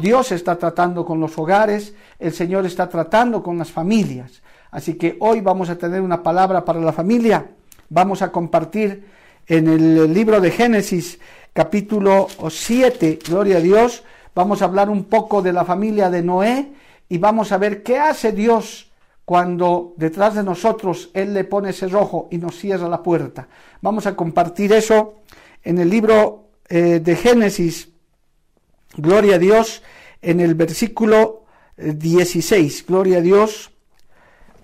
Dios está tratando con los hogares, el Señor está tratando con las familias. Así que hoy vamos a tener una palabra para la familia. Vamos a compartir en el libro de Génesis capítulo 7, gloria a Dios, vamos a hablar un poco de la familia de Noé y vamos a ver qué hace Dios cuando detrás de nosotros Él le pone ese rojo y nos cierra la puerta. Vamos a compartir eso en el libro eh, de Génesis, gloria a Dios, en el versículo 16, gloria a Dios,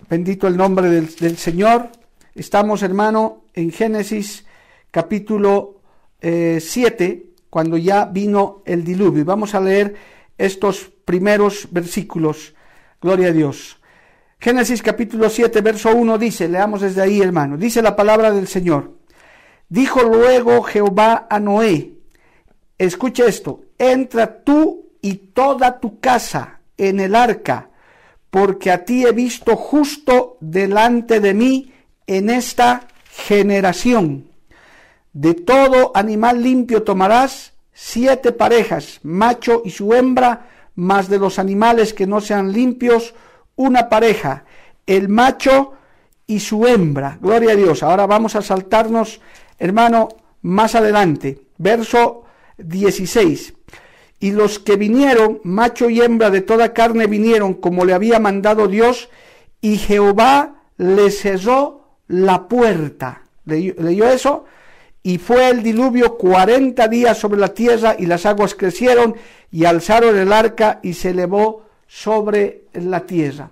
bendito el nombre del, del Señor. Estamos, hermano, en Génesis capítulo 7, eh, cuando ya vino el diluvio. Vamos a leer estos primeros versículos. Gloria a Dios. Génesis capítulo 7, verso 1 dice, leamos desde ahí, hermano, dice la palabra del Señor. Dijo luego Jehová a Noé, escucha esto, entra tú y toda tu casa en el arca, porque a ti he visto justo delante de mí en esta generación. De todo animal limpio tomarás siete parejas, macho y su hembra, más de los animales que no sean limpios, una pareja, el macho y su hembra. Gloria a Dios. Ahora vamos a saltarnos, hermano, más adelante. Verso 16. Y los que vinieron, macho y hembra de toda carne, vinieron como le había mandado Dios, y Jehová le cerró la puerta. ¿Leyó eso? Y fue el diluvio cuarenta días sobre la tierra y las aguas crecieron y alzaron el arca y se elevó sobre la tierra.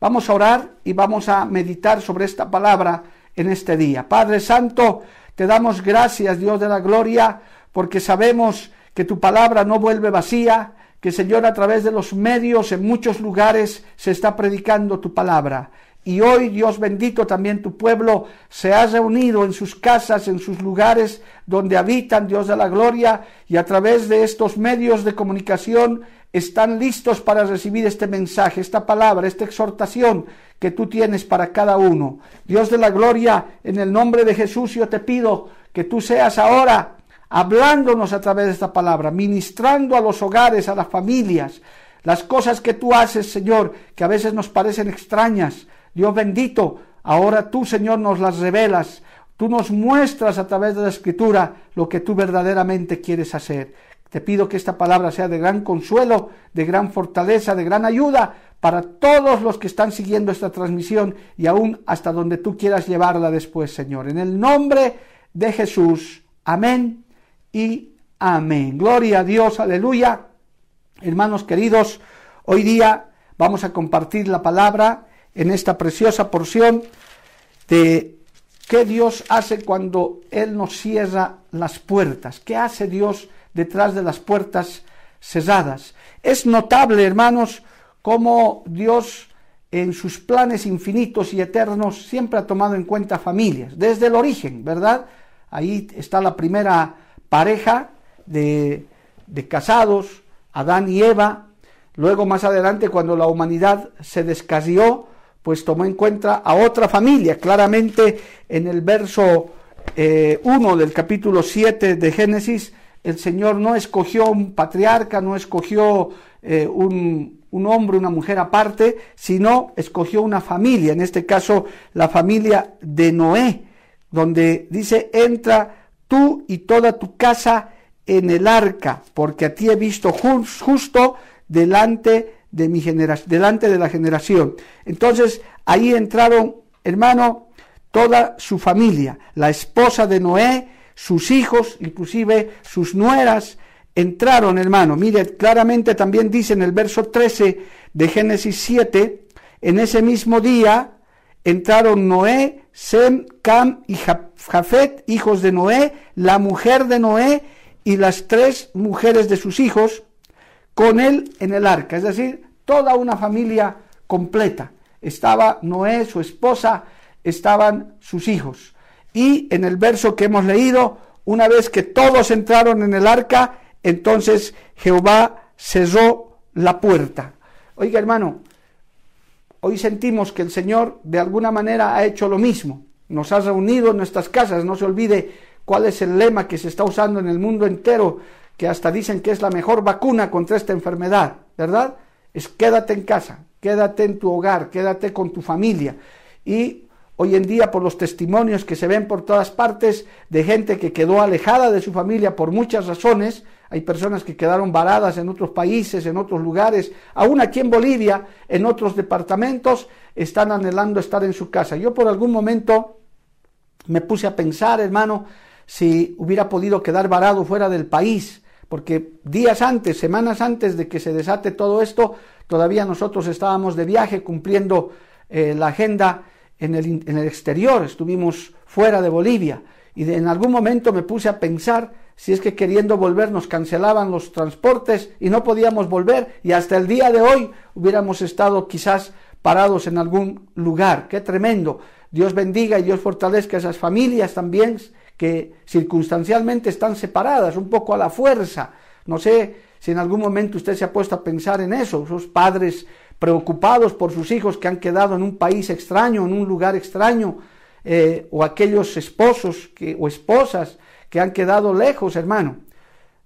Vamos a orar y vamos a meditar sobre esta palabra en este día. Padre Santo, te damos gracias, Dios de la gloria, porque sabemos que tu palabra no vuelve vacía, que Señor a través de los medios en muchos lugares se está predicando tu palabra. Y hoy, Dios bendito, también tu pueblo se ha reunido en sus casas, en sus lugares donde habitan, Dios de la gloria, y a través de estos medios de comunicación están listos para recibir este mensaje, esta palabra, esta exhortación que tú tienes para cada uno. Dios de la gloria, en el nombre de Jesús yo te pido que tú seas ahora hablándonos a través de esta palabra, ministrando a los hogares, a las familias, las cosas que tú haces, Señor, que a veces nos parecen extrañas, Dios bendito, ahora tú, Señor, nos las revelas. Tú nos muestras a través de la escritura lo que tú verdaderamente quieres hacer. Te pido que esta palabra sea de gran consuelo, de gran fortaleza, de gran ayuda para todos los que están siguiendo esta transmisión y aún hasta donde tú quieras llevarla después, Señor. En el nombre de Jesús. Amén y amén. Gloria a Dios, aleluya. Hermanos queridos, hoy día vamos a compartir la palabra en esta preciosa porción de qué Dios hace cuando Él nos cierra las puertas, qué hace Dios detrás de las puertas cerradas. Es notable, hermanos, cómo Dios en sus planes infinitos y eternos siempre ha tomado en cuenta familias, desde el origen, ¿verdad? Ahí está la primera pareja de, casados, Adán y Eva. Luego más adelante, cuando la humanidad se descarrió, pues tomó en cuenta a otra familia. Claramente en el verso 1 eh, del capítulo 7 de Génesis, el Señor no escogió un patriarca, no escogió eh, un, un hombre, una mujer aparte, sino escogió una familia, en este caso la familia de Noé, donde dice, entra tú y toda tu casa en el arca, porque a ti he visto justo delante de mi generación, delante de la generación. Entonces, ahí entraron, hermano, toda su familia, la esposa de Noé, sus hijos, inclusive sus nueras, entraron, hermano. Mire, claramente también dice en el verso 13 de Génesis 7, en ese mismo día entraron Noé, Sem, Cam y Jafet, hijos de Noé, la mujer de Noé y las tres mujeres de sus hijos, con él en el arca. Es decir, toda una familia completa. Estaba Noé, su esposa, estaban sus hijos. Y en el verso que hemos leído, una vez que todos entraron en el arca, entonces Jehová cerró la puerta. Oiga hermano, hoy sentimos que el Señor de alguna manera ha hecho lo mismo. Nos ha reunido en nuestras casas. No se olvide cuál es el lema que se está usando en el mundo entero, que hasta dicen que es la mejor vacuna contra esta enfermedad, ¿verdad? Es quédate en casa, quédate en tu hogar, quédate con tu familia. Y hoy en día por los testimonios que se ven por todas partes de gente que quedó alejada de su familia por muchas razones, hay personas que quedaron varadas en otros países, en otros lugares, aún aquí en Bolivia, en otros departamentos, están anhelando estar en su casa. Yo por algún momento me puse a pensar, hermano, si hubiera podido quedar varado fuera del país, porque días antes, semanas antes de que se desate todo esto, todavía nosotros estábamos de viaje cumpliendo eh, la agenda en el, en el exterior, estuvimos fuera de Bolivia y en algún momento me puse a pensar si es que queriendo volver nos cancelaban los transportes y no podíamos volver y hasta el día de hoy hubiéramos estado quizás parados en algún lugar. Qué tremendo. Dios bendiga y Dios fortalezca a esas familias también que circunstancialmente están separadas, un poco a la fuerza. No sé si en algún momento usted se ha puesto a pensar en eso, esos padres preocupados por sus hijos que han quedado en un país extraño, en un lugar extraño, eh, o aquellos esposos o esposas que han quedado lejos, hermano.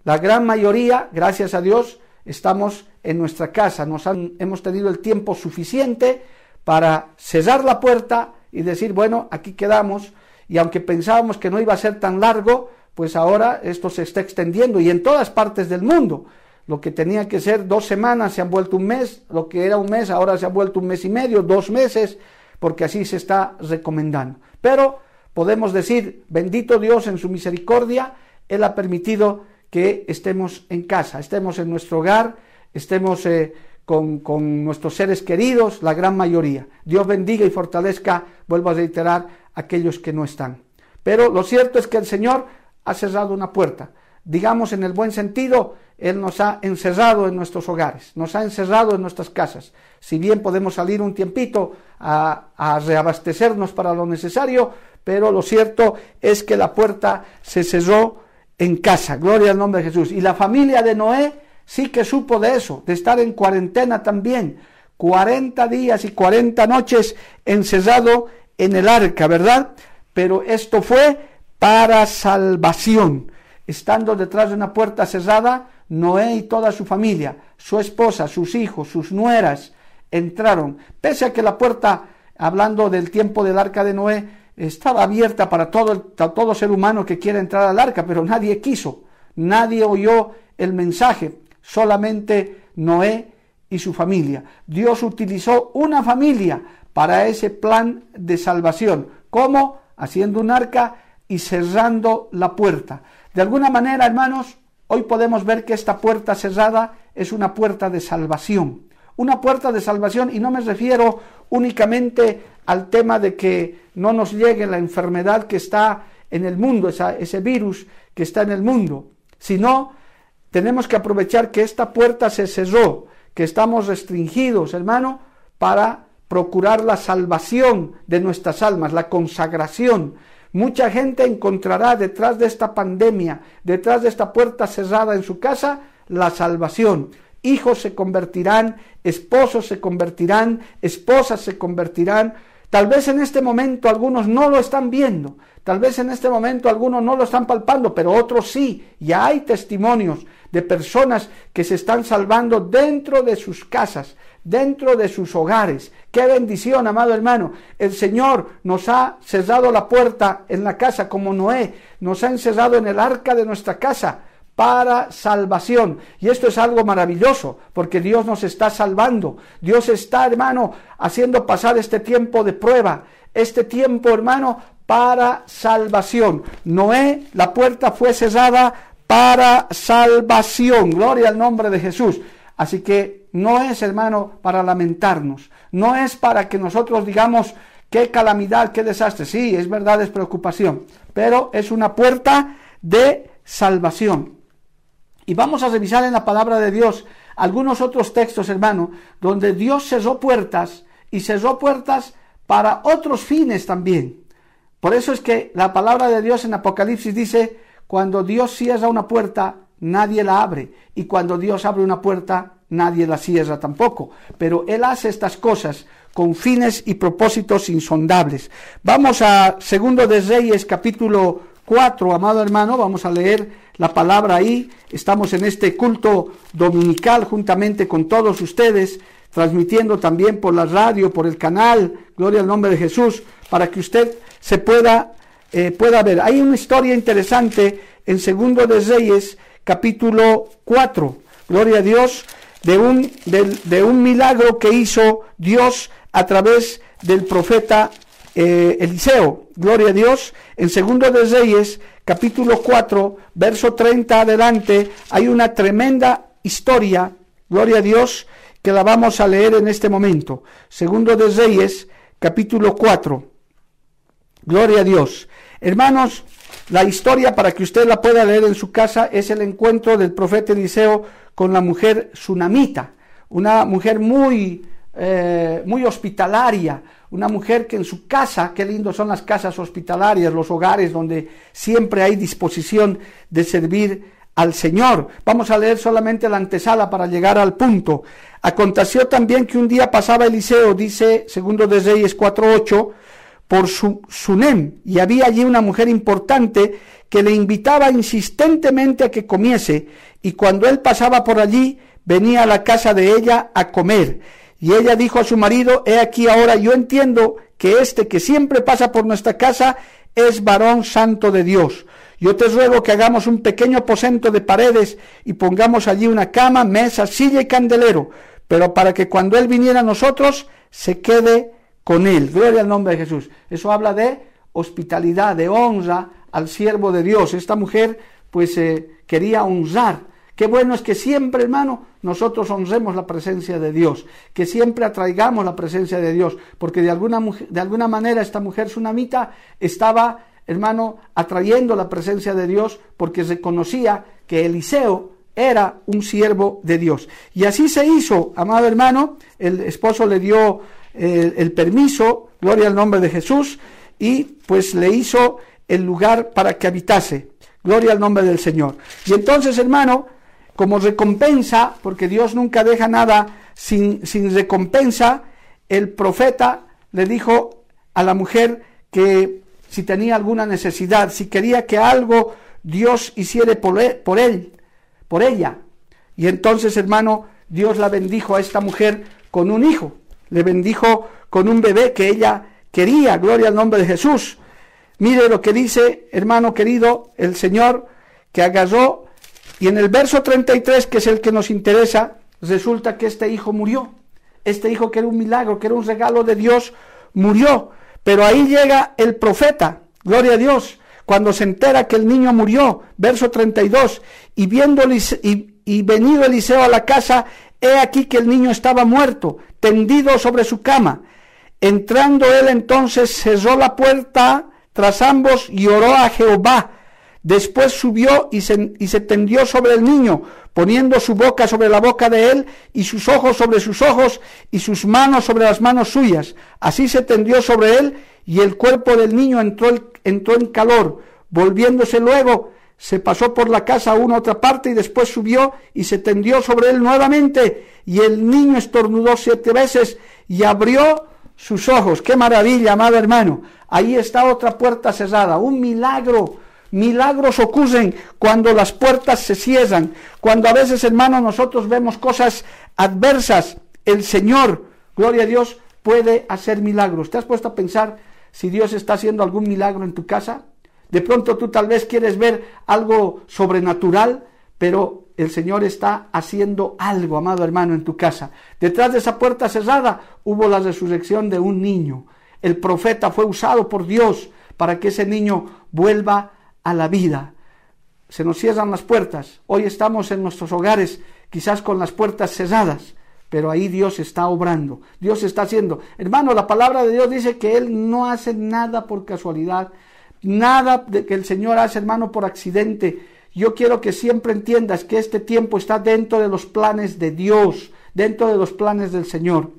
La gran mayoría, gracias a Dios, estamos en nuestra casa, nos han, hemos tenido el tiempo suficiente para cesar la puerta y decir, bueno, aquí quedamos, y aunque pensábamos que no iba a ser tan largo, pues ahora esto se está extendiendo y en todas partes del mundo. Lo que tenía que ser dos semanas se han vuelto un mes, lo que era un mes ahora se ha vuelto un mes y medio, dos meses, porque así se está recomendando. Pero podemos decir, bendito Dios en su misericordia, Él ha permitido que estemos en casa, estemos en nuestro hogar, estemos eh, con, con, nuestros seres queridos, la gran mayoría. Dios bendiga y fortalezca, vuelvo a reiterar, aquellos que no están. Pero lo cierto es que el Señor ha cerrado una puerta. Digamos en el buen sentido, Él nos ha encerrado en nuestros hogares, nos ha encerrado en nuestras casas. Si bien podemos salir un tiempito a, reabastecernos para lo necesario, pero lo cierto es que la puerta se cerró en casa. Gloria al nombre de Jesús. Y la familia de Noé sí que supo de eso, de estar en cuarentena también. 40 días y 40 noches encerrado en el arca, ¿verdad? Pero esto fue para salvación. Estando detrás de una puerta cerrada, Noé y toda su familia, su esposa, sus hijos, sus nueras, entraron, pese a que la puerta, hablando del tiempo del arca de Noé, estaba abierta para todo, todo ser humano que quiera entrar al arca, pero nadie quiso, nadie oyó el mensaje, solamente Noé y su familia. Dios utilizó una familia para ese plan de salvación. ¿Cómo? Haciendo un arca y cerrando la puerta. De alguna manera, hermanos, hoy podemos ver que esta puerta cerrada es una puerta de salvación una puerta de salvación y no me refiero únicamente al tema de que no nos llegue la enfermedad que está en el mundo, ese virus que está en el mundo, sino tenemos que aprovechar que esta puerta se cerró, que estamos restringidos, hermano, para procurar la salvación de nuestras almas, la consagración. Mucha gente encontrará detrás de esta pandemia, detrás de esta puerta cerrada en su casa, la salvación hijos se convertirán, esposos se convertirán, esposas se convertirán. Tal vez en este momento algunos no lo están viendo, tal vez en este momento algunos no lo están palpando, pero otros sí. Ya hay testimonios de personas que se están salvando dentro de sus casas, dentro de sus hogares. Qué bendición, amado hermano. El Señor nos ha cerrado la puerta en la casa como Noé, nos ha encerrado en el arca de nuestra casa para salvación. Y esto es algo maravilloso, porque Dios nos está salvando. Dios está, hermano, haciendo pasar este tiempo de prueba, este tiempo, hermano, para salvación. Noé, la puerta fue cerrada para salvación. Gloria al nombre de Jesús. Así que no es, hermano, para lamentarnos. No es para que nosotros digamos, qué calamidad, qué desastre. Sí, es verdad, es preocupación. Pero es una puerta de salvación. Y vamos a revisar en la palabra de Dios algunos otros textos, hermano, donde Dios cerró puertas y cerró puertas para otros fines también. Por eso es que la palabra de Dios en Apocalipsis dice, cuando Dios cierra una puerta, nadie la abre. Y cuando Dios abre una puerta, nadie la cierra tampoco. Pero Él hace estas cosas con fines y propósitos insondables. Vamos a Segundo de Reyes, capítulo 4, amado hermano, vamos a leer la palabra ahí. Estamos en este culto dominical juntamente con todos ustedes, transmitiendo también por la radio, por el canal, gloria al nombre de Jesús, para que usted se pueda, eh, pueda ver. Hay una historia interesante en Segundo de Reyes, capítulo 4, gloria a Dios, de un, milagro que hizo Dios a través del profeta eh, Eliseo, gloria a Dios, en Segundo de Reyes, capítulo 4, verso 30 adelante, hay una tremenda historia, gloria a Dios, que la vamos a leer en este momento. Segundo de Reyes, capítulo 4, gloria a Dios. Hermanos, la historia para que usted la pueda leer en su casa es el encuentro del profeta Eliseo con la mujer sunamita, una mujer muy, eh, muy hospitalaria, una mujer que en su casa, qué lindo son las casas hospitalarias, los hogares donde siempre hay disposición de servir al Señor. Vamos a leer solamente la antesala para llegar al punto. Aconteció también que un día pasaba Eliseo, dice segundo de Reyes 4.8, por su, Sunem, y había allí una mujer importante que le invitaba insistentemente a que comiese, y cuando él pasaba por allí, venía a la casa de ella a comer. Y ella dijo a su marido, he aquí ahora yo entiendo que este que siempre pasa por nuestra casa es varón santo de Dios. Yo te ruego que hagamos un pequeño aposento de paredes y pongamos allí una cama, mesa, silla y candelero, pero para que cuando Él viniera a nosotros se quede con Él. Gloria al nombre de Jesús. Eso habla de hospitalidad, de honra al siervo de Dios. Esta mujer pues eh, quería honrar Qué bueno es que siempre, hermano, nosotros honremos la presencia de Dios, que siempre atraigamos la presencia de Dios, porque de alguna, de alguna manera esta mujer sunamita estaba, hermano, atrayendo la presencia de Dios porque reconocía que Eliseo era un siervo de Dios. Y así se hizo, amado hermano, el esposo le dio el, permiso, gloria al nombre de Jesús, y pues le hizo el lugar para que habitase. Gloria al nombre del Señor. Y entonces, hermano, como recompensa, porque Dios nunca deja nada sin, sin recompensa, el profeta le dijo a la mujer que si tenía alguna necesidad, si quería que algo Dios hiciera él, por él, por ella. Y entonces, hermano, Dios la bendijo a esta mujer con un hijo, le bendijo con un bebé que ella quería, gloria al nombre de Jesús. Mire lo que dice, hermano querido, el Señor que agarró y en el verso 33, que es el que nos interesa, resulta que este hijo murió. Este hijo que era un milagro, que era un regalo de Dios, murió. Pero ahí llega el profeta, gloria a Dios, cuando se entera que el niño murió, verso 32, y viendo y, y venido Eliseo a la casa, aquí que el niño estaba muerto, tendido sobre su cama. Entrando él entonces cerró la puerta tras ambos y oró a Jehová Después subió y se, y se, tendió sobre el niño, poniendo su boca sobre la boca de él, y sus ojos sobre sus ojos, y sus manos sobre las manos suyas. Así se tendió sobre él, y el cuerpo del niño entró, entró en calor. Volviéndose luego, se pasó por la casa a una otra parte, y después subió y se tendió sobre él nuevamente, y el niño estornudó siete veces, y abrió sus ojos. ¡Qué maravilla, amado hermano! Ahí está otra puerta cerrada, un milagro Milagros ocurren cuando las puertas se cierran, cuando a veces, hermano, nosotros vemos cosas adversas. El Señor, gloria a Dios, puede hacer milagros. ¿Te has puesto a pensar si Dios está haciendo algún milagro en tu casa? De pronto tú tal vez quieres ver algo sobrenatural, pero el Señor está haciendo algo, amado hermano, en tu casa. Detrás de esa puerta cerrada hubo la resurrección de un niño. El profeta fue usado por Dios para que ese niño vuelva a la vida. se nos cierran las puertas. Hoy estamos en nuestros hogares quizás con las puertas cerradas, pero ahí Dios está obrando, Dios está haciendo. Hermano, la palabra de Dios dice que Él no hace nada por casualidad, nada de que el Señor hace, hermano, por accidente. Yo quiero que siempre entiendas que este tiempo está dentro de los planes de Dios, dentro de los planes del Señor.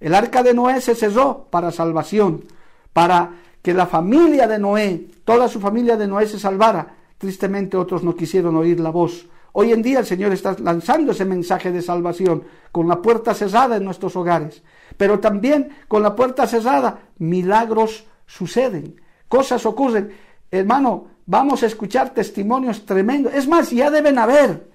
El arca de Noé se cerró para salvación, para que la familia de Noé, toda su familia de Noé se salvara. Tristemente otros no quisieron oír la voz. Hoy en día el Señor está lanzando ese mensaje de salvación con la puerta cerrada en nuestros hogares. Pero también con la puerta cerrada milagros suceden, cosas ocurren. Hermano, vamos a escuchar testimonios tremendos. Es más, ya deben haber.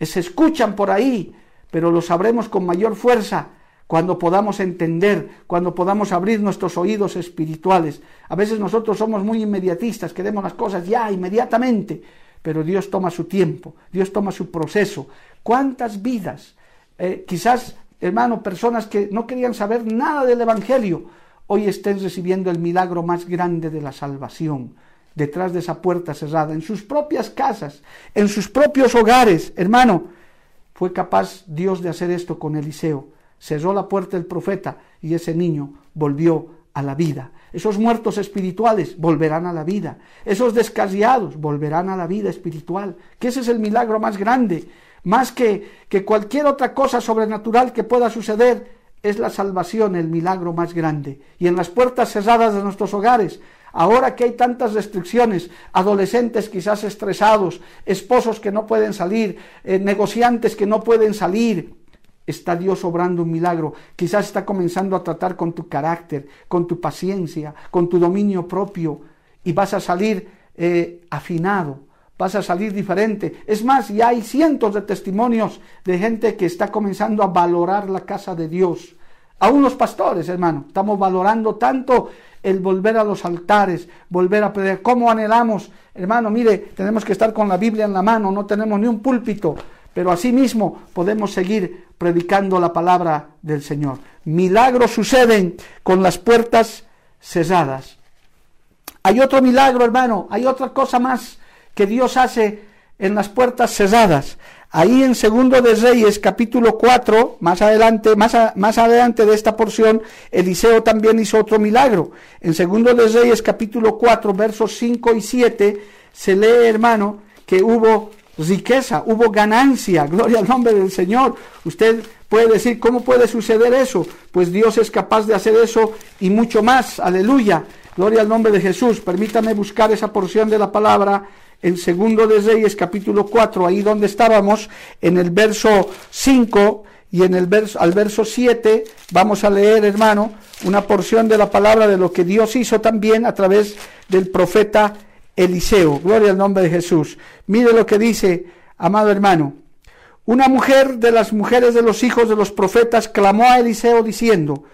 Se escuchan por ahí, pero lo sabremos con mayor fuerza cuando podamos entender, cuando podamos abrir nuestros oídos espirituales. A veces nosotros somos muy inmediatistas, queremos las cosas ya, inmediatamente pero Dios toma su tiempo, Dios toma su proceso. ¿Cuántas vidas? Eh, quizás, hermano, personas que no querían saber nada del Evangelio, hoy estén recibiendo el milagro más grande de la salvación, detrás de esa puerta cerrada, en sus propias casas, en sus propios hogares. Hermano, fue capaz Dios de hacer esto con Eliseo. Cerró la puerta del profeta y ese niño volvió a la vida. Esos muertos espirituales volverán a la vida. Esos descarriados volverán a la vida espiritual. Que ese es el milagro más grande. Más que, que cualquier otra cosa sobrenatural que pueda suceder, es la salvación el milagro más grande. Y en las puertas cerradas de nuestros hogares, ahora que hay tantas restricciones, adolescentes quizás estresados, esposos que no pueden salir, eh, negociantes que no pueden salir, está Dios obrando un milagro. Quizás está comenzando a tratar con tu carácter, con tu paciencia, con tu dominio propio y vas a salir eh, afinado, vas a salir diferente. Es más, ya hay cientos de testimonios de gente que está comenzando a valorar la casa de Dios. Aún los pastores, hermano, estamos valorando tanto el volver a los altares, volver a pedir. ¿Cómo anhelamos? Hermano, mire, tenemos que estar con la Biblia en la mano, no tenemos ni un púlpito, pero asimismo podemos seguir predicando la palabra del Señor. Milagros suceden con las puertas cerradas. Hay otro milagro, hermano, hay otra cosa más que Dios hace en las puertas cerradas. Ahí en Segundo de Reyes, capítulo 4, más adelante, más, más adelante de esta porción, Eliseo también hizo otro milagro. En Segundo de Reyes, capítulo 4, versos 5 y 7, se lee, hermano, que hubo riqueza, hubo ganancia, gloria al nombre del Señor. Usted puede decir, ¿cómo puede suceder eso? Pues Dios es capaz de hacer eso y mucho más, aleluya, gloria al nombre de Jesús. Permítame buscar esa porción de la palabra en Segundo de Reyes capítulo 4, ahí donde estábamos, en el verso 5 y en el verso, al verso 7 vamos a leer, hermano, una porción de la palabra de lo que Dios hizo también a través del profeta Eliseo. Gloria al nombre de Jesús. Mire lo que dice, amado hermano. Una mujer de las mujeres de los hijos de los profetas clamó a Eliseo diciendo,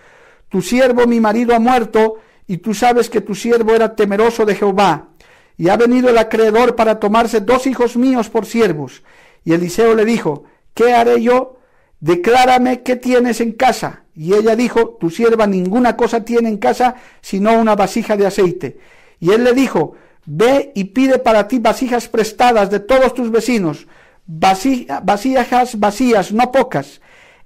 Tu siervo mi marido ha muerto, y tú sabes que tu siervo era temeroso de Jehová, y ha venido el acreedor para tomarse dos hijos míos por siervos. Y Eliseo le dijo, ¿qué haré yo? Declárame qué tienes en casa. Y ella dijo, tu sierva ninguna cosa tiene en casa sino una vasija de aceite. Y él le dijo, Ve y pide para ti vasijas prestadas de todos tus vecinos, vasijas vacías, no pocas.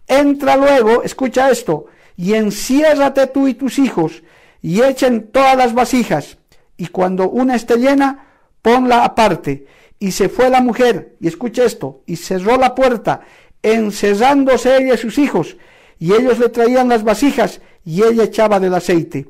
Entra luego, escucha esto, y enciérrate tú y tus hijos, y echen todas las vasijas, y cuando una esté llena, ponla aparte. Y se fue la mujer, y escucha esto, y cerró la puerta, encerrándose ella y sus hijos, y ellos le traían las vasijas, y ella echaba del aceite.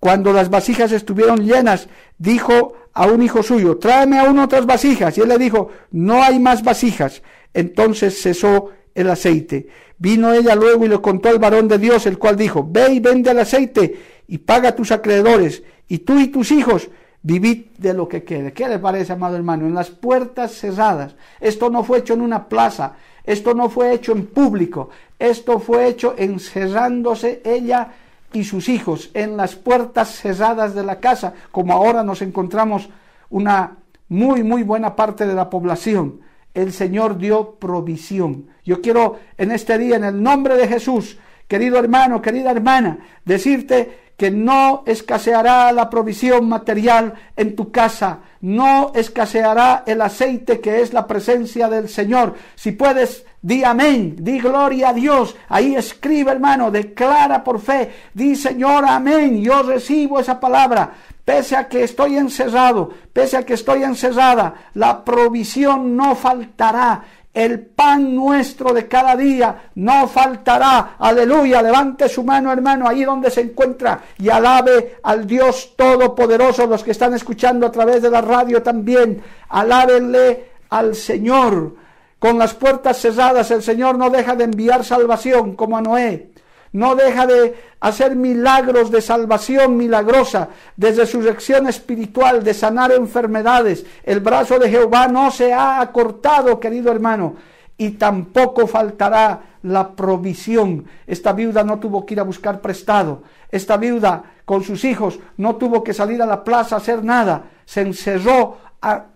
Cuando las vasijas estuvieron llenas, dijo a un hijo suyo, tráeme aún otras vasijas. Y él le dijo, no hay más vasijas. Entonces cesó el aceite. Vino ella luego y le contó al varón de Dios, el cual dijo, ve y vende el aceite y paga a tus acreedores, y tú y tus hijos vivid de lo que quede. ¿Qué le parece, amado hermano? En las puertas cerradas. Esto no fue hecho en una plaza, esto no fue hecho en público, esto fue hecho encerrándose ella y sus hijos en las puertas cerradas de la casa, como ahora nos encontramos una muy, muy buena parte de la población. El Señor dio provisión. Yo quiero en este día, en el nombre de Jesús, querido hermano, querida hermana, decirte que no escaseará la provisión material en tu casa, no escaseará el aceite que es la presencia del Señor. Si puedes, di amén, di gloria a Dios. Ahí escribe, hermano, declara por fe, di Señor, amén, yo recibo esa palabra. Pese a que estoy encerrado, pese a que estoy encerrada, la provisión no faltará el pan nuestro de cada día no faltará. Aleluya, levante su mano hermano ahí donde se encuentra y alabe al Dios Todopoderoso, los que están escuchando a través de la radio también. Alábenle al Señor. Con las puertas cerradas el Señor no deja de enviar salvación como a Noé no deja de hacer milagros de salvación milagrosa, de resurrección espiritual, de sanar enfermedades. El brazo de Jehová no se ha acortado, querido hermano, y tampoco faltará la provisión. Esta viuda no tuvo que ir a buscar prestado. Esta viuda con sus hijos no tuvo que salir a la plaza a hacer nada. Se encerró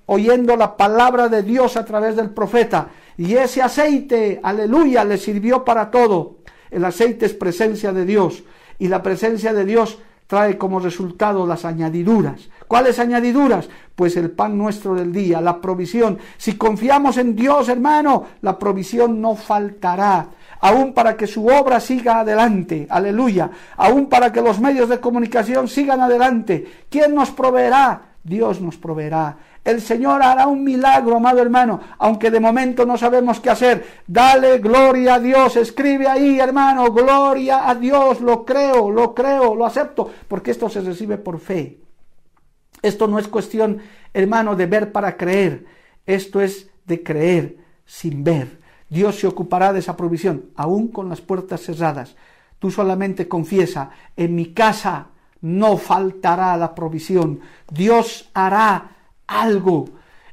oyendo la palabra de Dios a través del profeta. Y ese aceite, aleluya, le sirvió para todo. El aceite es presencia de Dios y la presencia de Dios trae como resultado las añadiduras. ¿Cuáles añadiduras? Pues el pan nuestro del día, la provisión. Si confiamos en Dios, hermano, la provisión no faltará. Aún para que su obra siga adelante, aleluya. Aún para que los medios de comunicación sigan adelante. ¿Quién nos proveerá? Dios nos proveerá. El Señor hará un milagro, amado hermano, aunque de momento no sabemos qué hacer. Dale gloria a Dios, escribe ahí, hermano, gloria a Dios, lo creo, lo creo, lo acepto, porque esto se recibe por fe. Esto no es cuestión, hermano, de ver para creer, esto es de creer sin ver. Dios se ocupará de esa provisión, aún con las puertas cerradas. Tú solamente confiesa, en mi casa no faltará la provisión. Dios hará algo.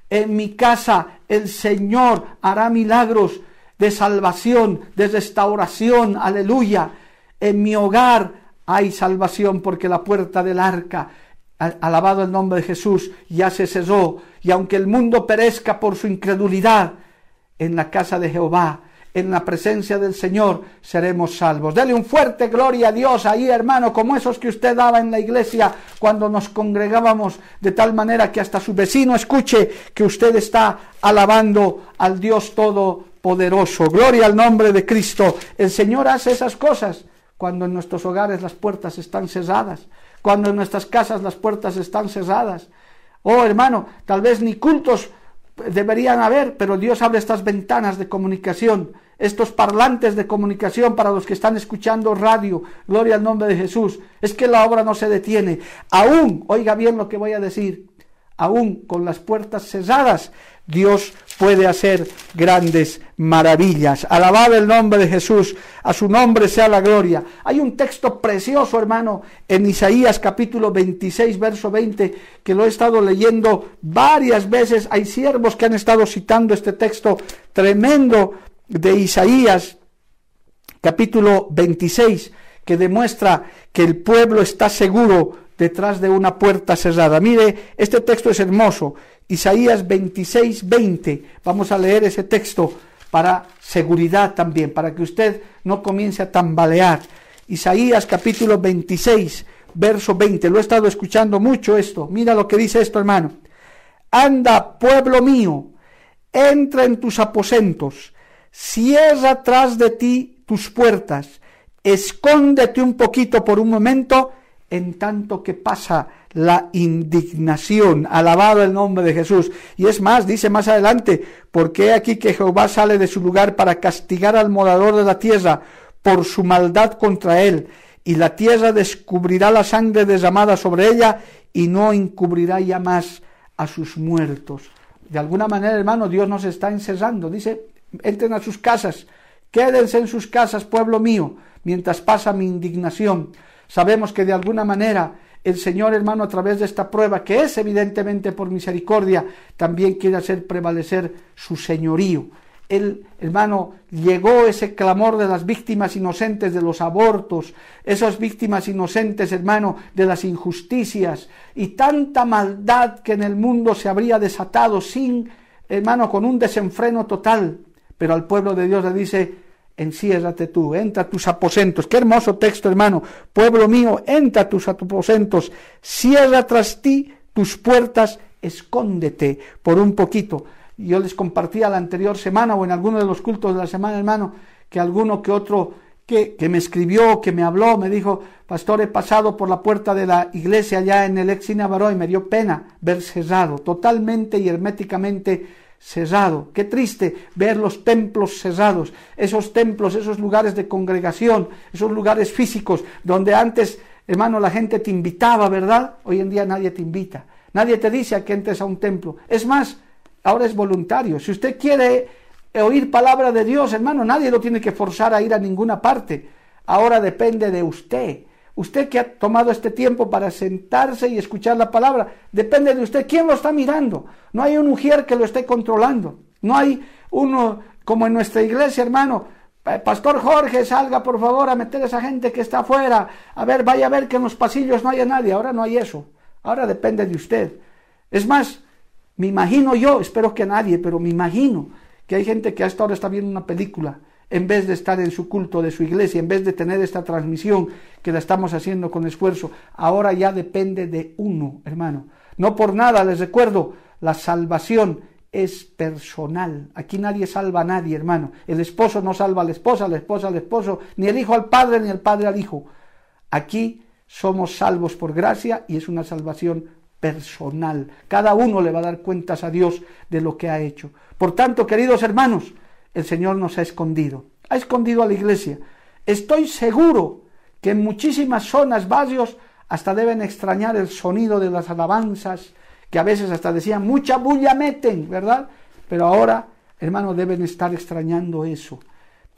En mi casa el Señor hará milagros de salvación, de restauración. Aleluya. En mi hogar hay salvación porque la puerta del arca, alabado el nombre de Jesús, ya se cerró. Y aunque el mundo perezca por su incredulidad, en la casa de Jehová en la presencia del Señor seremos salvos. Dele un fuerte gloria a Dios ahí, hermano, como esos que usted daba en la iglesia cuando nos congregábamos, de tal manera que hasta su vecino escuche que usted está alabando al Dios Todopoderoso. Gloria al nombre de Cristo. El Señor hace esas cosas cuando en nuestros hogares las puertas están cerradas, cuando en nuestras casas las puertas están cerradas. Oh, hermano, tal vez ni cultos deberían haber, pero Dios abre estas ventanas de comunicación, estos parlantes de comunicación para los que están escuchando radio. Gloria al nombre de Jesús. Es que la obra no se detiene. Aún, oiga bien lo que voy a decir, aún con las puertas cerradas, Dios puede hacer grandes maravillas. Alabado el nombre de Jesús, a su nombre sea la gloria. Hay un texto precioso, hermano, en Isaías capítulo 26, verso 20, que lo he estado leyendo varias veces. Hay siervos que han estado citando este texto tremendo de Isaías capítulo 26, que demuestra que el pueblo está seguro detrás de una puerta cerrada. Mire, este texto es hermoso. Isaías 26, 20. Vamos a leer ese texto para seguridad también, para que usted no comience a tambalear. Isaías capítulo 26, verso 20. Lo he estado escuchando mucho esto. Mira lo que dice esto, hermano. Anda, pueblo mío, entra en tus aposentos, cierra tras de ti tus puertas, escóndete un poquito por un momento en tanto que pasa la indignación. Alabado el nombre de Jesús. Y es más, dice más adelante, porque aquí que Jehová sale de su lugar para castigar al morador de la tierra por su maldad contra él, y la tierra descubrirá la sangre derramada sobre ella y no encubrirá ya más a sus muertos. De alguna manera, hermano, Dios nos está encerrando. Dice, entren a sus casas, quédense en sus casas, pueblo mío, mientras pasa mi indignación. Sabemos que de alguna manera el Señor, hermano, a través de esta prueba, que es evidentemente por misericordia, también quiere hacer prevalecer su señorío. El hermano, llegó ese clamor de las víctimas inocentes de los abortos, esas víctimas inocentes, hermano, de las injusticias y tanta maldad que en el mundo se habría desatado sin, hermano, con un desenfreno total. Pero al pueblo de Dios le dice, enciérrate tú, entra a tus aposentos. Qué hermoso texto, hermano. Pueblo mío, entra a tus aposentos, cierra tras ti tus puertas, escóndete por un poquito. Yo les compartía la anterior semana o en alguno de los cultos de la semana, hermano, que alguno que otro que, que me escribió, que me habló, me dijo, pastor, he pasado por la puerta de la iglesia allá en el ex y me dio pena ver cerrado, totalmente y herméticamente cerrado. Qué triste ver los templos cerrados, esos templos, esos lugares de congregación, esos lugares físicos donde antes, hermano, la gente te invitaba, ¿verdad? Hoy en día nadie te invita. Nadie te dice a que entres a un templo. Es más, ahora es voluntario. Si usted quiere oír palabra de Dios, hermano, nadie lo tiene que forzar a ir a ninguna parte. Ahora depende de usted. Usted que ha tomado este tiempo para sentarse y escuchar la palabra, depende de usted. ¿Quién lo está mirando? No hay un mujer que lo esté controlando. No hay uno como en nuestra iglesia, hermano. Pastor Jorge, salga por favor a meter a esa gente que está afuera. A ver, vaya a ver que en los pasillos no haya nadie. Ahora no hay eso. Ahora depende de usted. Es más, me imagino yo, espero que nadie, pero me imagino que hay gente que hasta ahora está viendo una película en vez de estar en su culto de su iglesia, en vez de tener esta transmisión que la estamos haciendo con esfuerzo, ahora ya depende de uno, hermano. No por nada, les recuerdo, la salvación es personal. Aquí nadie salva a nadie, hermano. El esposo no salva a la esposa, la esposa al esposo, ni el hijo al padre, ni el padre al hijo. Aquí somos salvos por gracia y es una salvación personal. Cada uno le va a dar cuentas a Dios de lo que ha hecho. Por tanto, queridos hermanos, el Señor nos ha escondido. Ha escondido a la iglesia. Estoy seguro que en muchísimas zonas, barrios, hasta deben extrañar el sonido de las alabanzas, que a veces hasta decían, mucha bulla meten, ¿verdad? Pero ahora, hermanos, deben estar extrañando eso.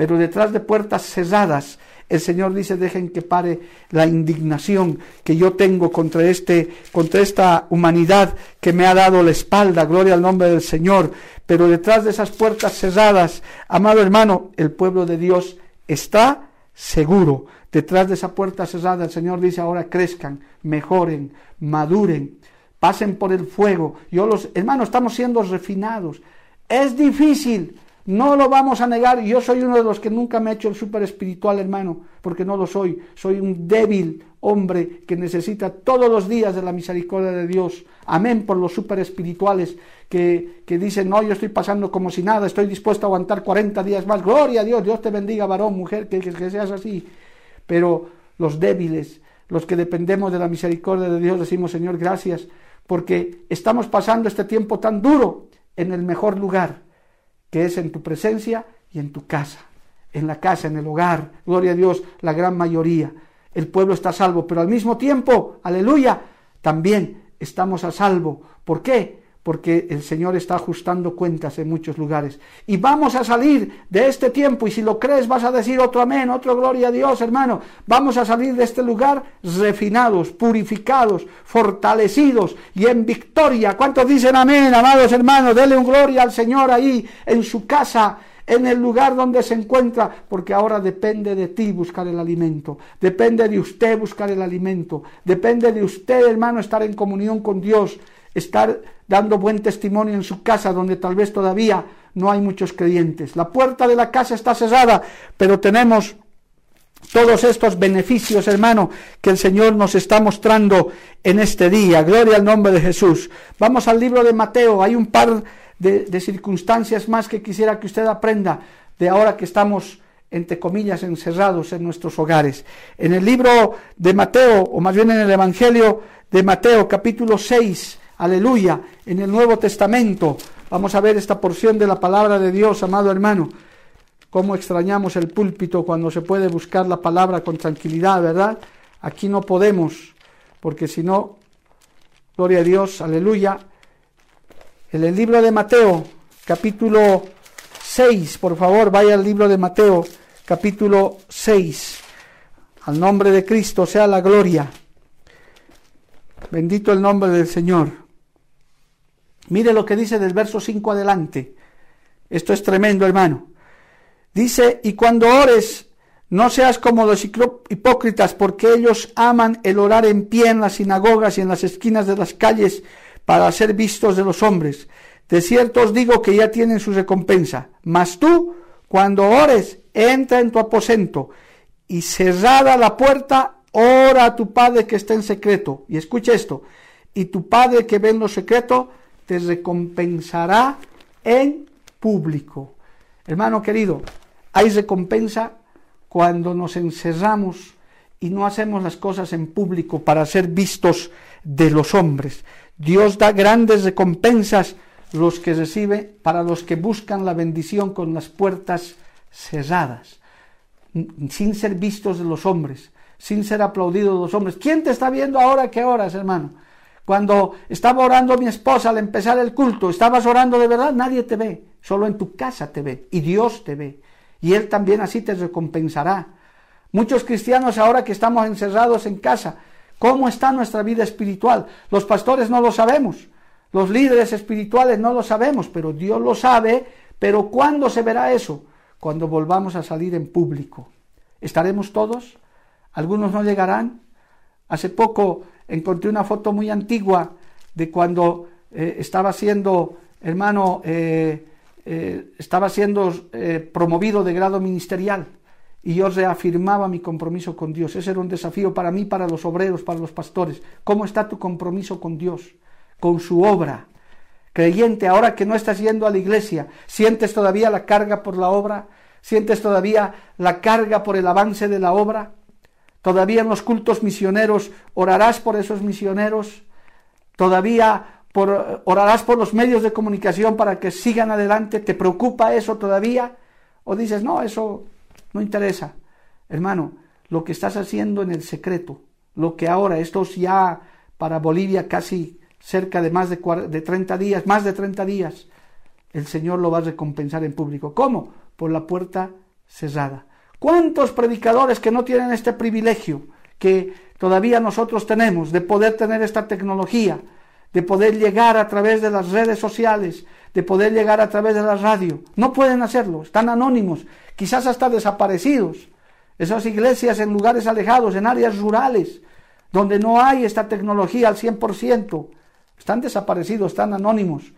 Pero detrás de puertas cerradas, el Señor dice, dejen que pare la indignación que yo tengo contra, este, contra esta humanidad que me ha dado la espalda, gloria al nombre del Señor. Pero detrás de esas puertas cerradas, amado hermano, el pueblo de Dios está seguro. Detrás de esa puerta cerrada, el Señor dice, ahora crezcan, mejoren, maduren, pasen por el fuego. Yo los, hermanos, estamos siendo refinados. Es difícil, no lo vamos a negar. Yo soy uno de los que nunca me he hecho el súper espiritual, hermano, porque no lo soy. Soy un débil hombre que necesita todos los días de la misericordia de Dios. Amén por los súper espirituales que, que, dicen, no, yo estoy pasando como si nada, estoy dispuesto a aguantar 40 días más. Gloria a Dios, Dios te bendiga, varón, mujer, que, que, seas así. Pero los débiles, los que dependemos de la misericordia de Dios, decimos, Señor, gracias, porque estamos pasando este tiempo tan duro en el mejor lugar, que es en tu presencia y en tu casa, en la casa, en el hogar. Gloria a Dios, la gran mayoría. El pueblo está a salvo, pero al mismo tiempo, aleluya, también estamos a salvo. ¿Por qué? Porque el Señor está ajustando cuentas en muchos lugares. Y vamos a salir de este tiempo, y si lo crees vas a decir otro amén, otro gloria a Dios, hermano. Vamos a salir de este lugar refinados, purificados, fortalecidos y en victoria. ¿Cuántos dicen amén, amados hermanos? Dele un gloria al Señor ahí en su casa, en el lugar donde se encuentra, porque ahora depende de ti buscar el alimento, depende de usted buscar el alimento, depende de usted, hermano, estar en comunión con Dios estar dando buen testimonio en su casa donde tal vez todavía no hay muchos creyentes. La puerta de la casa está cerrada, pero tenemos todos estos beneficios, hermano, que el Señor nos está mostrando en este día. Gloria al nombre de Jesús. Vamos al libro de Mateo. Hay un par de, de circunstancias más que quisiera que usted aprenda de ahora que estamos entre comillas, encerrados en nuestros hogares. En el libro de Mateo, o más bien en el Evangelio de Mateo, capítulo 6, aleluya, en el Nuevo Testamento. Vamos a ver esta porción de la palabra de Dios, amado hermano. Cómo extrañamos el púlpito cuando se puede buscar la palabra con tranquilidad, ¿verdad? Aquí no podemos, porque si no, gloria a Dios, aleluya. En el libro de Mateo, capítulo 6, por favor, vaya al libro de Mateo, capítulo 6. Al nombre de Cristo sea la gloria. Bendito el nombre del Señor. Mire lo que dice del verso 5 adelante. Esto es tremendo, hermano. Dice, y cuando ores, no seas como los hipócritas, porque ellos aman el orar en pie en las sinagogas y en las esquinas de las calles para ser vistos de los hombres. De cierto os digo que ya tienen su recompensa. Mas tú, cuando ores, entra en tu aposento y cerrada la puerta, ora a tu Padre que está en secreto. Y escucha esto, y tu Padre que ve en lo secreto te recompensará en público. Hermano querido, hay recompensa cuando nos encerramos y no hacemos las cosas en público para ser vistos de los hombres. Dios da grandes recompensas los que recibe para los que buscan la bendición con las puertas cerradas, sin ser vistos de los hombres, sin ser aplaudidos de los hombres. ¿Quién te está viendo ahora? ¿Qué horas, hermano? Cuando estaba orando mi esposa al empezar el culto, estabas orando de verdad, nadie te ve, solo en tu casa te ve y Dios te ve. Y Él también así te recompensará. Muchos cristianos ahora que estamos encerrados en casa, ¿cómo está nuestra vida espiritual? Los pastores no lo sabemos, los líderes espirituales no lo sabemos, pero Dios lo sabe. Pero ¿cuándo se verá eso? Cuando volvamos a salir en público. ¿Estaremos todos? ¿Algunos no llegarán? Hace poco encontré una foto muy antigua de cuando eh, estaba siendo, hermano, eh, eh, estaba siendo promovido de grado ministerial y yo reafirmaba mi compromiso con Dios. Ese era un desafío para mí, para los obreros, para los pastores. ¿Cómo está tu compromiso con Dios, con su obra? Creyente, ahora que no estás yendo a la iglesia, ¿sientes todavía la carga por la obra? ¿Sientes todavía la carga por el avance de la obra? Todavía en los cultos misioneros orarás por esos misioneros. Todavía por, orarás por los medios de comunicación para que sigan adelante. ¿Te preocupa eso todavía? O dices, no, eso no interesa. Hermano, lo que estás haciendo en el secreto, lo que ahora, estos ya para Bolivia casi cerca de más de, de 30 días, más de 30 días, el Señor lo va a recompensar en público. ¿Cómo? Por la puerta cerrada. ¿Cuántos predicadores que no tienen este privilegio que todavía nosotros tenemos de poder tener esta tecnología, de poder llegar a través de las redes sociales, de poder llegar a través de la radio? No pueden hacerlo, están anónimos, quizás hasta desaparecidos. Esas iglesias en lugares alejados, en áreas rurales, donde no hay esta tecnología al 100%, están desaparecidos, están anónimos,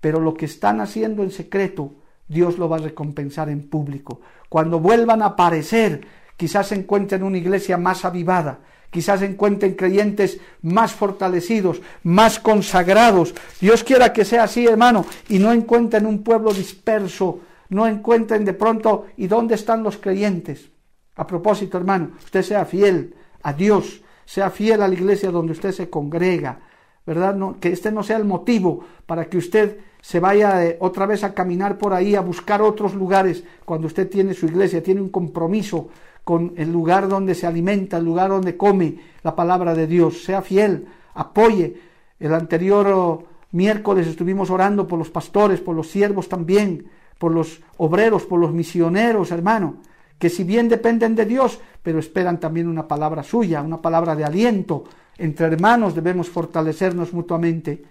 pero lo que están haciendo en secreto, Dios lo va a recompensar en público. Cuando vuelvan a aparecer, quizás encuentren una iglesia más avivada, quizás encuentren creyentes más fortalecidos, más consagrados. Dios quiera que sea así, hermano, y no encuentren un pueblo disperso, no encuentren de pronto, ¿y dónde están los creyentes? A propósito, hermano, usted sea fiel a Dios, sea fiel a la iglesia donde usted se congrega, ¿verdad? que este no sea el motivo para que usted se vaya eh, otra vez a caminar por ahí, a buscar otros lugares, cuando usted tiene su iglesia, tiene un compromiso con el lugar donde se alimenta, el lugar donde come la palabra de Dios. Sea fiel, apoye. El anterior oh, miércoles estuvimos orando por los pastores, por los siervos también, por los obreros, por los misioneros, hermano, que si bien dependen de Dios, pero esperan también una palabra suya, una palabra de aliento. Entre hermanos debemos fortalecernos mutuamente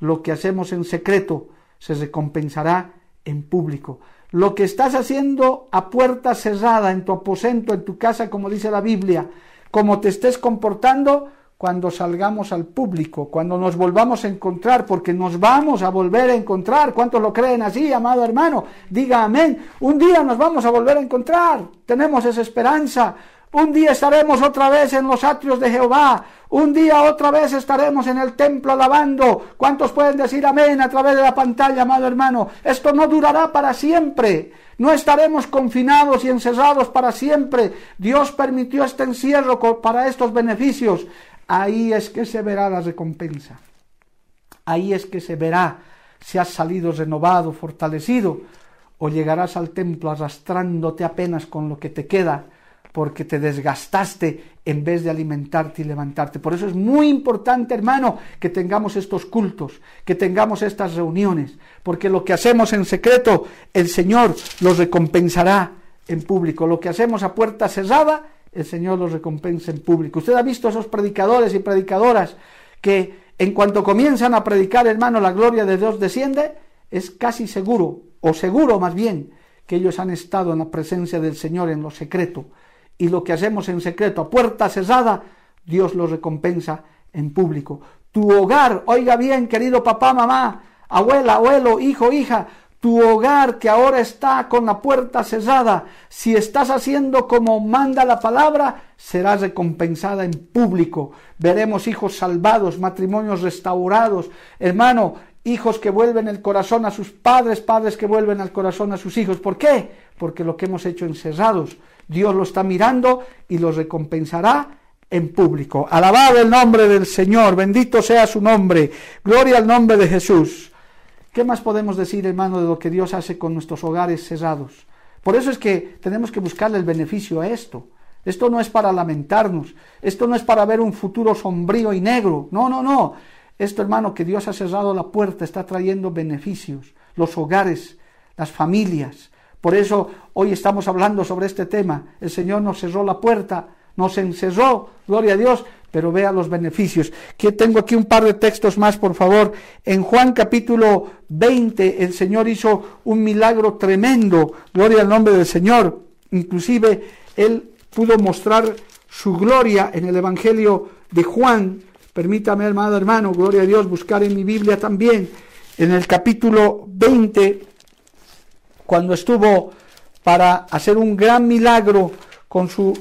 lo que hacemos en secreto se recompensará en público. Lo que estás haciendo a puerta cerrada, en tu aposento, en tu casa, como dice la Biblia, como te estés comportando cuando salgamos al público, cuando nos volvamos a encontrar, porque nos vamos a volver a encontrar. ¿Cuántos lo creen así, amado hermano? Diga amén. Un día nos vamos a volver a encontrar. Tenemos esa esperanza. Un día estaremos otra vez en los atrios de Jehová. Un día otra vez estaremos en el templo alabando. ¿Cuántos pueden decir amén a través de la pantalla, amado hermano? Esto no durará para siempre. No estaremos confinados y encerrados para siempre. Dios permitió este encierro para estos beneficios. Ahí es que se verá la recompensa. Ahí es que se verá si has salido renovado, fortalecido, o llegarás al templo arrastrándote apenas con lo que te queda porque te desgastaste en vez de alimentarte y levantarte. Por eso es muy importante, hermano, que tengamos estos cultos, que tengamos estas reuniones, porque lo que hacemos en secreto, el Señor los recompensará en público. Lo que hacemos a puerta cerrada, el Señor los recompensa en público. Usted ha visto a esos predicadores y predicadoras que en cuanto comienzan a predicar, hermano, la gloria de Dios desciende, es casi seguro, o seguro más bien, que ellos han estado en la presencia del Señor en lo secreto y lo que hacemos en secreto, a puerta cerrada, Dios lo recompensa en público. Tu hogar, oiga bien, querido papá, mamá, abuela, abuelo, hijo, hija, tu hogar que ahora está con la puerta cerrada, si estás haciendo como manda la palabra, serás recompensada en público. Veremos hijos salvados, matrimonios restaurados. Hermano, hijos que vuelven el corazón a sus padres, padres que vuelven al corazón a sus hijos. ¿Por qué? Porque lo que hemos hecho encerrados, Dios lo está mirando y los recompensará en público. Alabado el nombre del Señor, bendito sea su nombre, gloria al nombre de Jesús. ¿Qué más podemos decir, hermano, de lo que Dios hace con nuestros hogares cerrados? Por eso es que tenemos que buscarle el beneficio a esto. Esto no es para lamentarnos, esto no es para ver un futuro sombrío y negro, no, no, no. Esto, hermano, que Dios ha cerrado la puerta, está trayendo beneficios, los hogares, las familias. Por eso hoy estamos hablando sobre este tema. El Señor nos cerró la puerta, nos encerró, gloria a Dios, pero vea los beneficios. Que tengo aquí un par de textos más, por favor. En Juan capítulo 20, el Señor hizo un milagro tremendo, gloria al nombre del Señor. Inclusive Él pudo mostrar su gloria en el Evangelio de Juan. Permítame, hermano, hermano, gloria a Dios, buscar en mi Biblia también, en el capítulo 20, cuando estuvo para hacer un gran milagro con su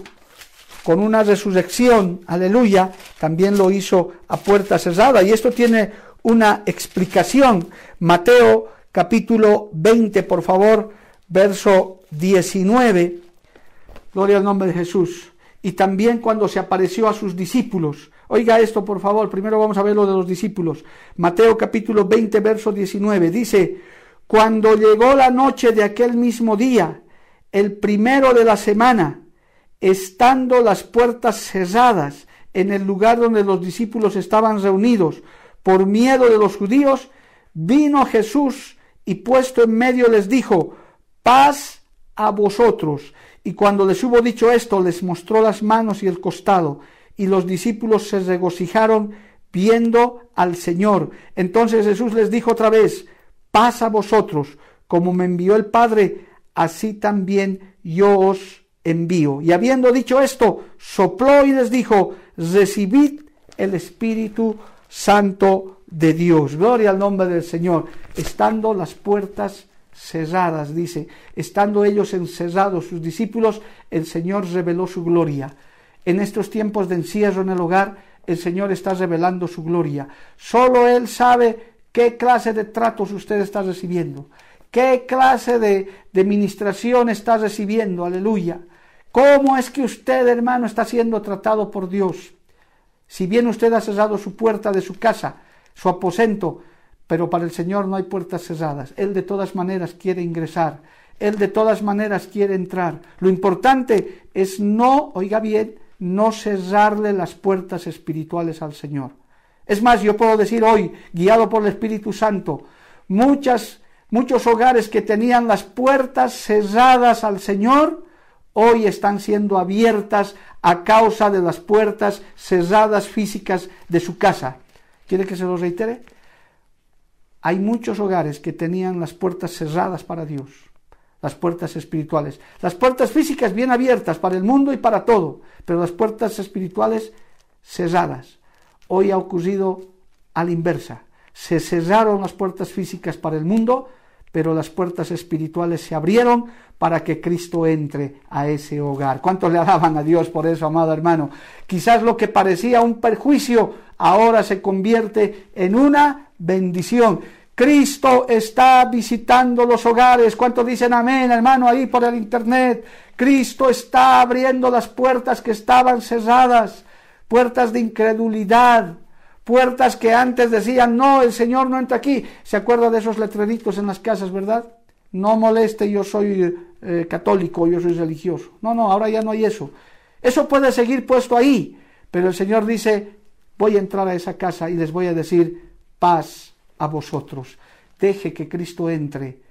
con una resurrección, aleluya, también lo hizo a puerta cerrada. Y esto tiene una explicación. Mateo capítulo 20, por favor, verso 19. Gloria al nombre de Jesús. Y también cuando se apareció a sus discípulos. Oiga esto, por favor. Primero vamos a ver lo de los discípulos. Mateo capítulo 20, verso 19. Dice, cuando llegó la noche de aquel mismo día, el primero de la semana, estando las puertas cerradas en el lugar donde los discípulos estaban reunidos por miedo de los judíos, vino Jesús y puesto en medio les dijo, paz a vosotros. Y cuando les hubo dicho esto, les mostró las manos y el costado, y los discípulos se regocijaron viendo al Señor. Entonces Jesús les dijo otra vez, paz a vosotros, como me envió el Padre, así también yo os envío. Y habiendo dicho esto, sopló y les dijo, recibid el Espíritu Santo de Dios. Gloria al nombre del Señor. Estando las puertas cerradas, dice, estando ellos encerrados, sus discípulos, el Señor reveló su gloria. En estos tiempos de encierro en el hogar, el Señor está revelando su gloria. Solo Él sabe qué clase de tratos usted está recibiendo. ¿Qué clase de, de ministración está recibiendo? Aleluya. ¿Cómo es que usted, hermano, está siendo tratado por Dios? Si bien usted ha cerrado su puerta de su casa, su aposento, pero para el Señor no hay puertas cerradas. Él de todas maneras quiere ingresar. Él de todas maneras quiere entrar. Lo importante es no, oiga bien, no cerrarle las puertas espirituales al Señor. Es más, yo puedo decir hoy, guiado por el Espíritu Santo, muchas Muchos hogares que tenían las puertas cerradas al Señor, hoy están siendo abiertas a causa de las puertas cerradas físicas de su casa. ¿Quiere que se lo reitere? Hay muchos hogares que tenían las puertas cerradas para Dios, las puertas espirituales. Las puertas físicas bien abiertas para el mundo y para todo, pero las puertas espirituales cerradas. Hoy ha ocurrido a la inversa. Se cerraron las puertas físicas para el mundo pero las puertas espirituales se abrieron para que Cristo entre a ese hogar. ¿Cuántos le alaban a Dios por eso, amado hermano? Quizás lo que parecía un perjuicio ahora se convierte en una bendición. Cristo está visitando los hogares. ¿Cuántos dicen amén, hermano, ahí por el internet? Cristo está abriendo las puertas que estaban cerradas, puertas de incredulidad, puertas que antes decían, no, el Señor no entra aquí. ¿Se acuerda de esos letreritos en las casas, verdad? No moleste, yo soy eh, católico, yo soy religioso. No, no, ahora ya no hay eso. Eso puede seguir puesto ahí, pero el Señor dice, voy a entrar a esa casa y les voy a decir, paz a vosotros. Deje que Cristo entre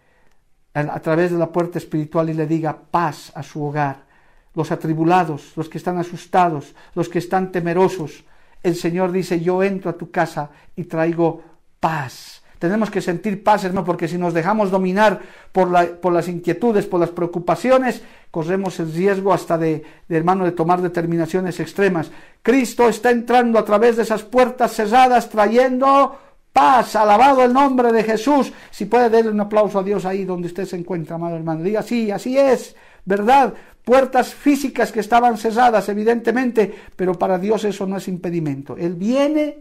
a través de la puerta espiritual y le diga paz a su hogar. Los atribulados, los que están asustados, los que están temerosos, el Señor dice, yo entro a tu casa y traigo paz. Tenemos que sentir paz, hermano, porque si nos dejamos dominar por, las inquietudes, por las preocupaciones, corremos el riesgo hasta de, de, hermano, de tomar determinaciones extremas. Cristo está entrando a través de esas puertas cerradas, trayendo paz, alabado el nombre de Jesús. Si puede darle un aplauso a Dios ahí donde usted se encuentra, amado hermano. Diga, sí, así es, ¿verdad? Puertas físicas que estaban cesadas, evidentemente, pero para Dios eso no es impedimento. Él viene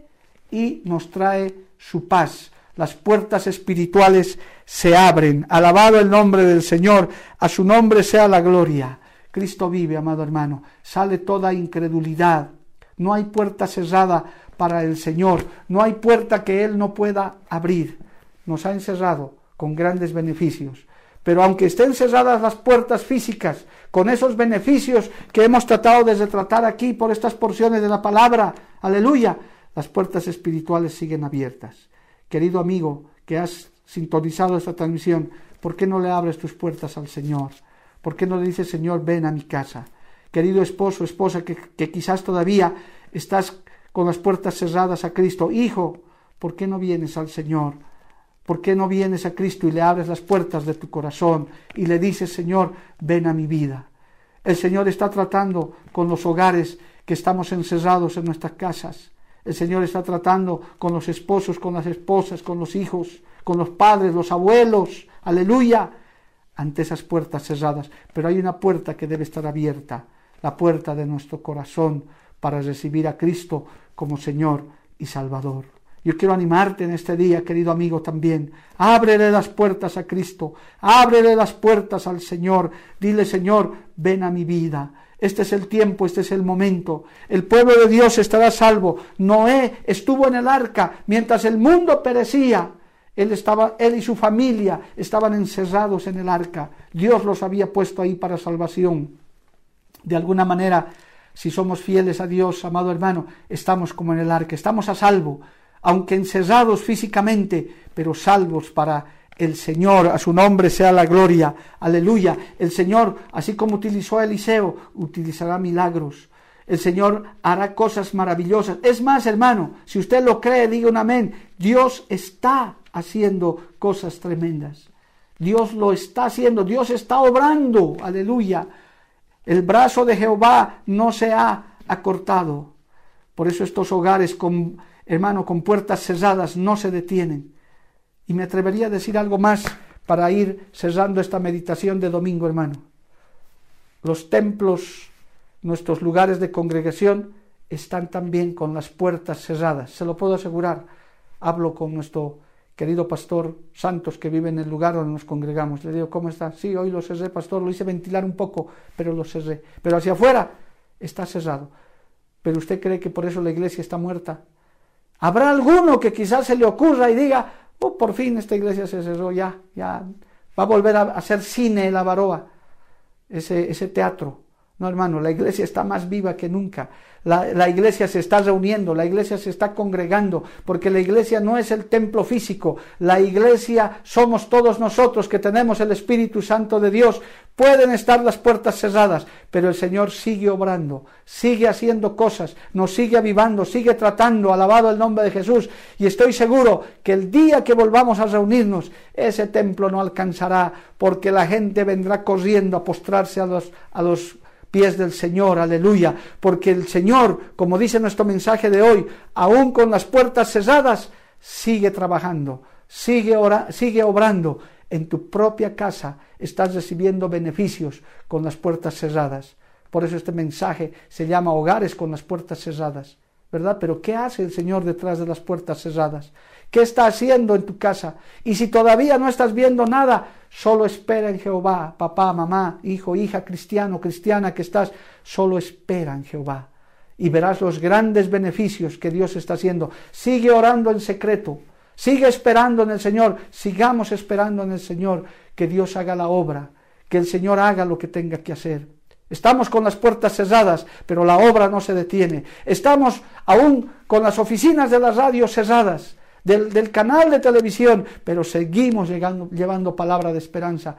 y nos trae su paz. Las puertas espirituales se abren. Alabado el nombre del Señor, a su nombre sea la gloria. Cristo vive, amado hermano. Sale toda incredulidad. No hay puerta cerrada para el Señor. No hay puerta que Él no pueda abrir. Nos ha encerrado con grandes beneficios. Pero aunque estén cerradas las puertas físicas, con esos beneficios que hemos tratado de retratar aquí por estas porciones de la palabra, aleluya, las puertas espirituales siguen abiertas. Querido amigo que has sintonizado esta transmisión, ¿por qué no le abres tus puertas al Señor? ¿Por qué no le dices, Señor, ven a mi casa? Querido esposo, esposa, que, que quizás todavía estás con las puertas cerradas a Cristo, hijo, ¿por qué no vienes al Señor? ¿Por qué no vienes a Cristo y le abres las puertas de tu corazón y le dices, Señor, ven a mi vida? El Señor está tratando con los hogares que estamos encerrados en nuestras casas. El Señor está tratando con los esposos, con las esposas, con los hijos, con los padres, los abuelos. Aleluya. Ante esas puertas cerradas. Pero hay una puerta que debe estar abierta. La puerta de nuestro corazón para recibir a Cristo como Señor y Salvador. Yo quiero animarte en este día, querido amigo, también. Ábrele las puertas a Cristo, ábrele las puertas al Señor. Dile, Señor, ven a mi vida. Este es el tiempo, este es el momento. El pueblo de Dios estará salvo. Noé estuvo en el arca mientras el mundo perecía. Él estaba, él y su familia estaban encerrados en el arca. Dios los había puesto ahí para salvación. De alguna manera, si somos fieles a Dios, amado hermano, estamos como en el arca, estamos a salvo aunque encerrados físicamente, pero salvos para el Señor, a su nombre sea la gloria, aleluya. El Señor, así como utilizó a Eliseo, utilizará milagros. El Señor hará cosas maravillosas. Es más, hermano, si usted lo cree, diga un amén. Dios está haciendo cosas tremendas. Dios lo está haciendo, Dios está obrando, aleluya. El brazo de Jehová no se ha acortado. Por eso estos hogares con hermano, con puertas cerradas, no se detienen. Y me atrevería a decir algo más para ir cerrando esta meditación de domingo, hermano. Los templos, nuestros lugares de congregación, están también con las puertas cerradas, se lo puedo asegurar. Hablo con nuestro querido pastor Santos que vive en el lugar donde nos congregamos. Le digo, ¿cómo está? Sí, hoy lo cerré, pastor, lo hice ventilar un poco, pero lo cerré. Pero hacia afuera está cerrado. Pero usted cree que por eso la iglesia está muerta. Habrá alguno que quizás se le ocurra y diga, oh, por fin esta iglesia se cerró, ya, ya, va a volver a hacer cine la Baroa, ese, ese teatro. No, hermano, la iglesia está más viva que nunca. La, iglesia se está reuniendo, la iglesia se está congregando, porque la iglesia no es el templo físico, la iglesia somos todos nosotros que tenemos el Espíritu Santo de Dios. Pueden estar las puertas cerradas, pero el Señor sigue obrando, sigue haciendo cosas, nos sigue avivando, sigue tratando, alabado el nombre de Jesús. Y estoy seguro que el día que volvamos a reunirnos, ese templo no alcanzará, porque la gente vendrá corriendo a postrarse a los, a los pies del Señor, aleluya, porque el Señor, como dice nuestro mensaje de hoy, aún con las puertas cerradas, sigue trabajando, sigue, sigue obrando. En tu propia casa estás recibiendo beneficios con las puertas cerradas. Por eso este mensaje se llama hogares con las puertas cerradas, ¿verdad? Pero ¿qué hace el Señor detrás de las puertas cerradas? ¿Qué está haciendo en tu casa? Y si todavía no estás viendo nada, solo espera en Jehová, papá, mamá, hijo, hija, cristiano, cristiana que estás, solo espera en Jehová. Y verás los grandes beneficios que Dios está haciendo. Sigue orando en secreto, sigue esperando en el Señor, sigamos esperando en el Señor que Dios haga la obra, que el Señor haga lo que tenga que hacer. Estamos con las puertas cerradas, pero la obra no se detiene. Estamos aún con las oficinas de las radios cerradas, del, canal de televisión, pero seguimos llegando, llevando palabra de esperanza.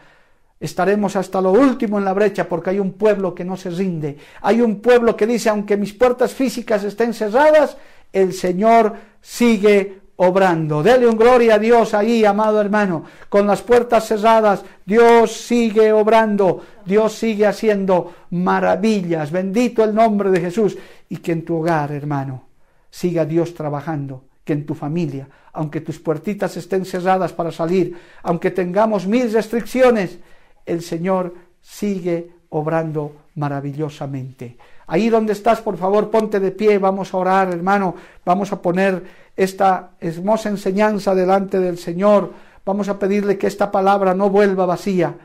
Estaremos hasta lo último en la brecha porque hay un pueblo que no se rinde. Hay un pueblo que dice, aunque mis puertas físicas estén cerradas, el Señor sigue obrando. Dele un gloria a Dios ahí, amado hermano. Con las puertas cerradas, Dios sigue obrando. Dios sigue haciendo maravillas. Bendito el nombre de Jesús. Y que en tu hogar, hermano, siga Dios trabajando que en tu familia, aunque tus puertitas estén cerradas para salir, aunque tengamos mil restricciones, el Señor sigue obrando maravillosamente. Ahí donde estás, por favor, ponte de pie, vamos a orar, hermano, vamos a poner esta hermosa enseñanza delante del Señor, vamos a pedirle que esta palabra no vuelva vacía,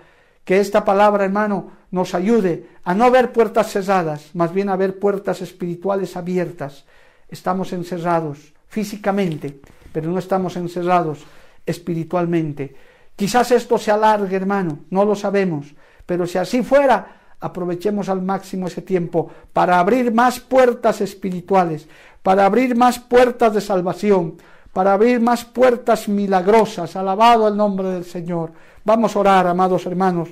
que esta palabra, hermano, nos ayude a no ver puertas cerradas, más bien a ver puertas espirituales abiertas. Estamos encerrados físicamente, pero no estamos encerrados espiritualmente. Quizás esto se alargue, hermano, no lo sabemos, pero si así fuera, aprovechemos al máximo ese tiempo para abrir más puertas espirituales, para abrir más puertas de salvación, para abrir más puertas milagrosas. Alabado el nombre del Señor. Vamos a orar, amados hermanos,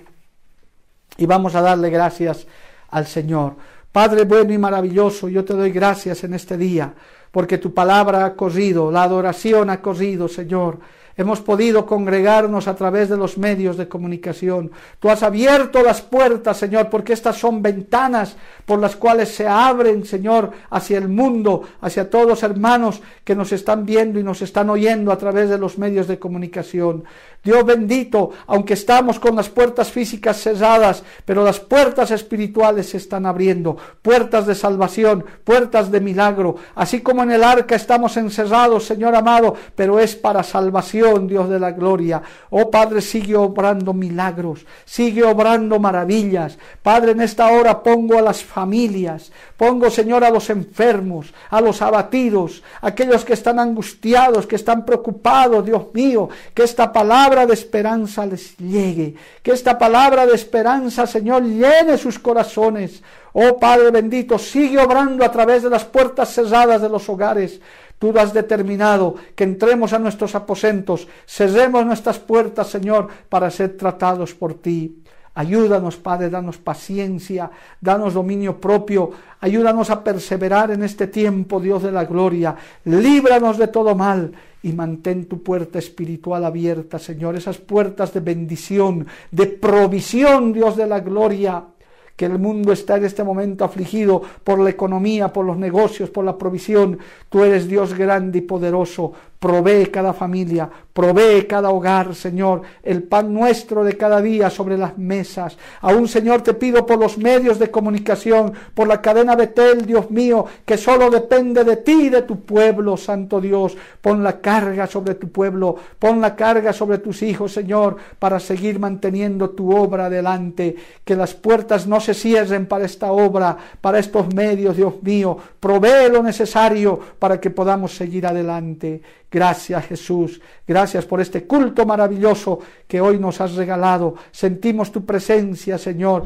y vamos a darle gracias al Señor. Padre bueno y maravilloso, yo te doy gracias en este día, porque tu palabra ha corrido, la adoración ha corrido, Señor hemos podido congregarnos a través de los medios de comunicación. Tú has abierto las puertas, Señor, porque estas son ventanas por las cuales se abren, Señor, hacia el mundo, hacia todos los hermanos que nos están viendo y nos están oyendo a través de los medios de comunicación. Dios bendito, aunque estamos con las puertas físicas cerradas, pero las puertas espirituales se están abriendo, puertas de salvación, puertas de milagro, así como en el arca estamos encerrados, Señor amado, pero es para salvación, Dios de la gloria. Oh Padre, sigue obrando milagros, sigue obrando maravillas. Padre, en esta hora pongo a las familias, pongo, Señor, a los enfermos, a los abatidos, aquellos que están angustiados, que están preocupados, Dios mío, que esta palabra de esperanza les llegue, que esta palabra de esperanza, Señor, llene sus corazones. Oh Padre bendito, sigue obrando a través de las puertas cerradas de los hogares. Tú has determinado que entremos a nuestros aposentos, cerremos nuestras puertas, Señor, para ser tratados por ti. Ayúdanos, Padre, danos paciencia, danos dominio propio, ayúdanos a perseverar en este tiempo, Dios de la gloria. Líbranos de todo mal y mantén tu puerta espiritual abierta, Señor, esas puertas de bendición, de provisión, Dios de la gloria que el mundo está en este momento afligido por la economía, por los negocios, por la provisión. Tú eres Dios grande y poderoso. Provee cada familia, provee cada hogar, Señor, el pan nuestro de cada día sobre las mesas. Aún, Señor, te pido por los medios de comunicación, por la cadena Betel, Dios mío, que solo depende de ti y de tu pueblo, Santo Dios. Pon la carga sobre tu pueblo, pon la carga sobre tus hijos, Señor, para seguir manteniendo tu obra adelante. Que las puertas no se cierren para esta obra, para estos medios, Dios mío. Provee lo necesario para que podamos seguir adelante. Gracias Jesús, gracias por este culto maravilloso que hoy nos has regalado. Sentimos tu presencia, Señor.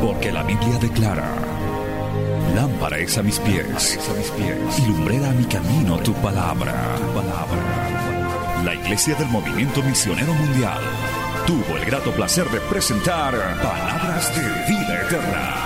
Porque la Biblia declara, lámpara es a mis pies, y lumbrera a mi camino tu palabra. tu palabra. La Iglesia del Movimiento Misionero Mundial tuvo el grato placer de presentar Palabras de Vida Eterna